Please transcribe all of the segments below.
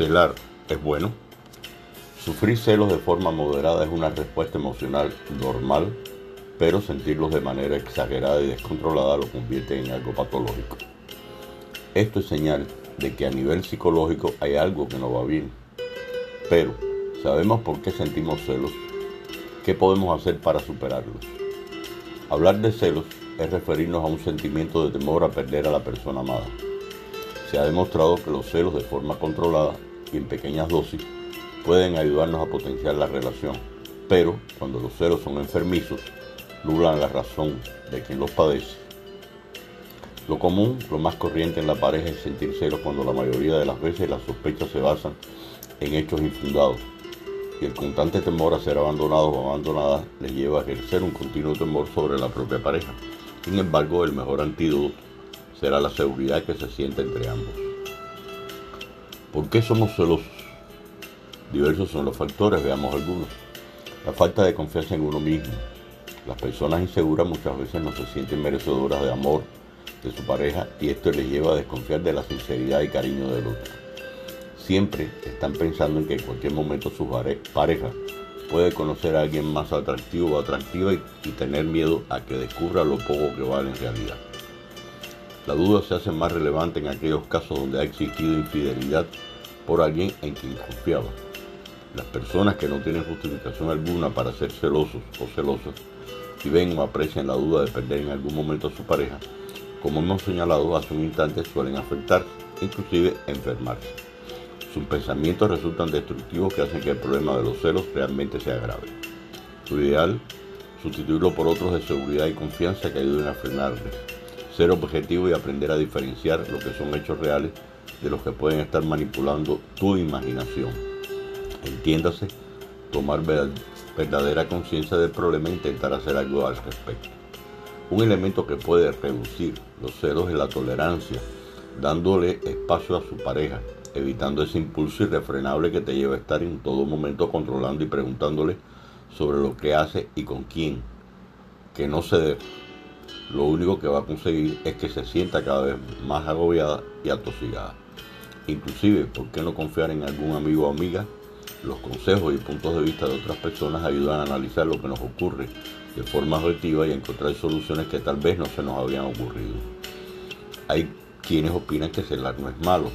Celar es bueno. Sufrir celos de forma moderada es una respuesta emocional normal, pero sentirlos de manera exagerada y descontrolada lo convierte en algo patológico. Esto es señal de que a nivel psicológico hay algo que no va bien. Pero, ¿sabemos por qué sentimos celos? ¿Qué podemos hacer para superarlos? Hablar de celos es referirnos a un sentimiento de temor a perder a la persona amada. Se ha demostrado que los celos de forma controlada y en pequeñas dosis pueden ayudarnos a potenciar la relación, pero cuando los celos son enfermizos, nublan la razón de quien los padece. Lo común, lo más corriente en la pareja es sentir celos cuando la mayoría de las veces las sospechas se basan en hechos infundados y el constante temor a ser abandonados o abandonadas les lleva a ejercer un continuo temor sobre la propia pareja. Sin embargo, el mejor antídoto será la seguridad que se siente entre ambos. ¿Por qué somos celosos? Diversos son los factores, veamos algunos. La falta de confianza en uno mismo. Las personas inseguras muchas veces no se sienten merecedoras de amor de su pareja y esto les lleva a desconfiar de la sinceridad y cariño del otro. Siempre están pensando en que en cualquier momento su pareja puede conocer a alguien más atractivo o atractiva y, y tener miedo a que descubra lo poco que vale en realidad. La duda se hace más relevante en aquellos casos donde ha existido infidelidad por alguien en quien confiaba. Las personas que no tienen justificación alguna para ser celosos o celosas y ven o aprecian la duda de perder en algún momento a su pareja, como hemos señalado hace un instante, suelen afectar, inclusive enfermarse. Sus pensamientos resultan destructivos que hacen que el problema de los celos realmente se agrave. Su ideal, sustituirlo por otros de seguridad y confianza que ayuden a frenarles. Ser objetivo y aprender a diferenciar lo que son hechos reales de los que pueden estar manipulando tu imaginación. Entiéndase, tomar verdadera conciencia del problema e intentar hacer algo al respecto. Un elemento que puede reducir los celos es la tolerancia, dándole espacio a su pareja, evitando ese impulso irrefrenable que te lleva a estar en todo momento controlando y preguntándole sobre lo que hace y con quién. Que no ceder. Lo único que va a conseguir es que se sienta cada vez más agobiada y atosigada. Inclusive, ¿por qué no confiar en algún amigo o amiga? Los consejos y puntos de vista de otras personas ayudan a analizar lo que nos ocurre de forma objetiva y encontrar soluciones que tal vez no se nos habían ocurrido. Hay quienes opinan que celar no es malo.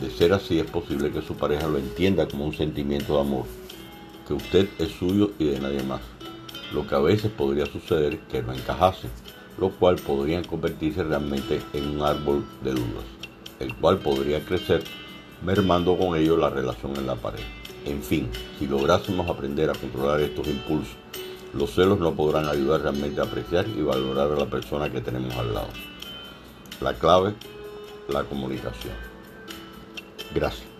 De ser así es posible que su pareja lo entienda como un sentimiento de amor, que usted es suyo y de nadie más. Lo que a veces podría suceder que no encajase, lo cual podría convertirse realmente en un árbol de dudas, el cual podría crecer mermando con ello la relación en la pareja. En fin, si lográsemos aprender a controlar estos impulsos los celos no podrán ayudar realmente a apreciar y valorar a la persona que tenemos al lado. La clave, la comunicación. Gracias.